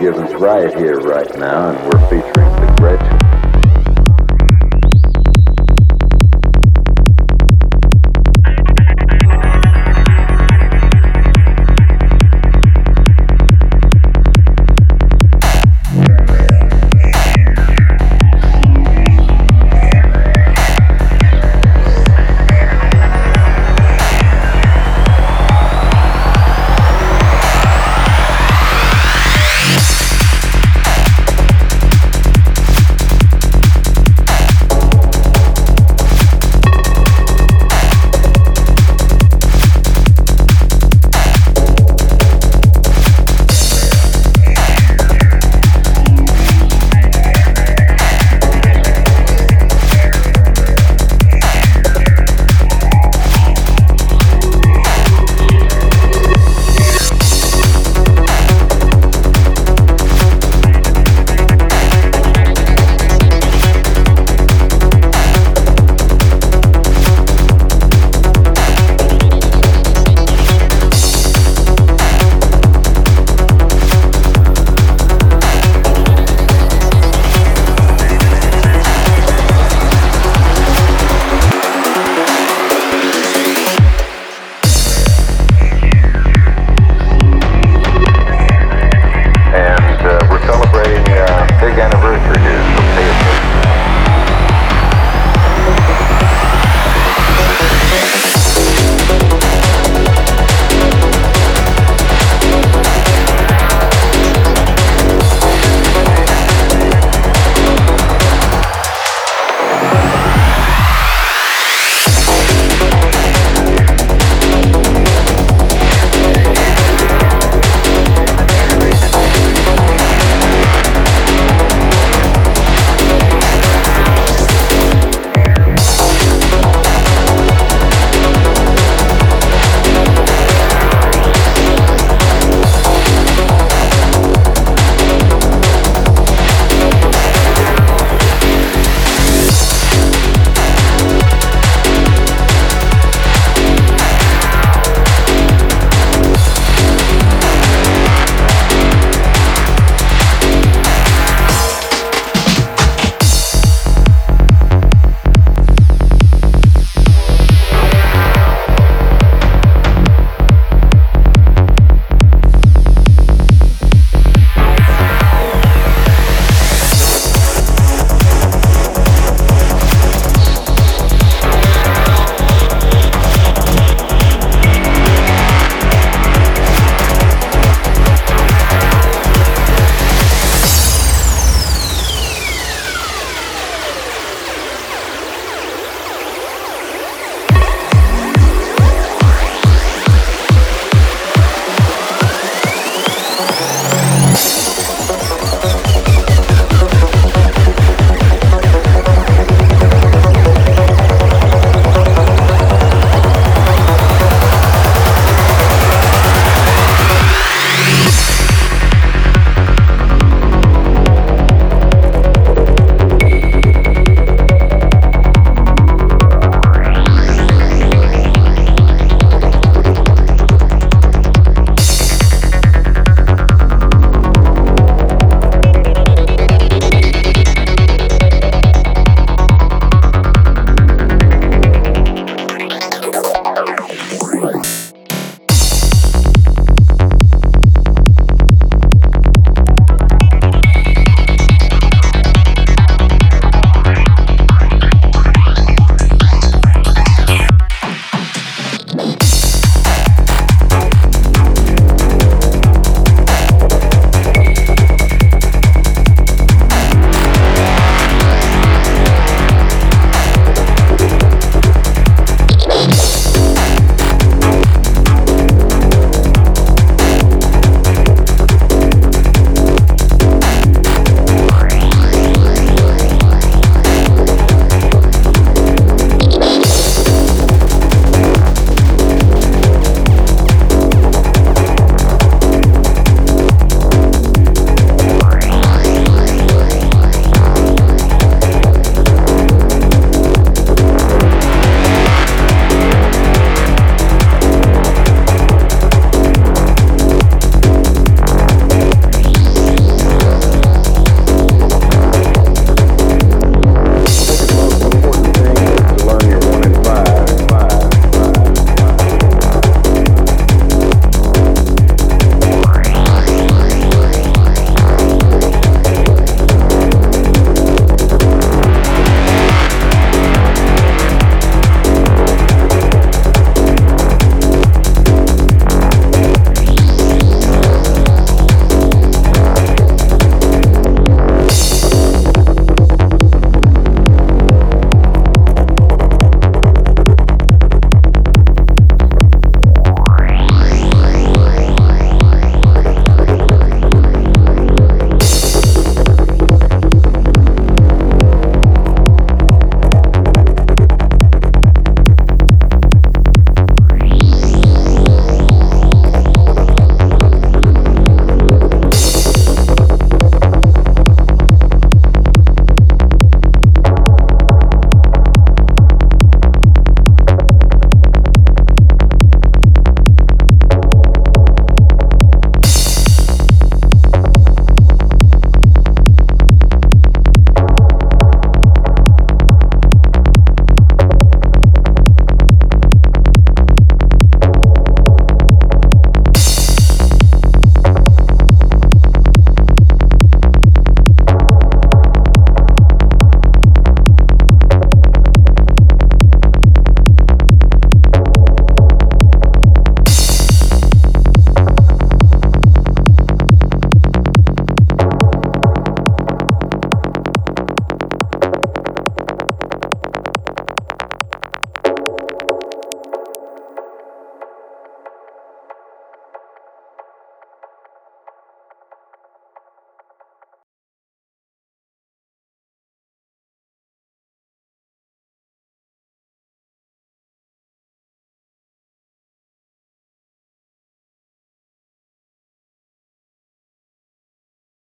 Gibbons right here, right now, and we're featuring the Gretchen.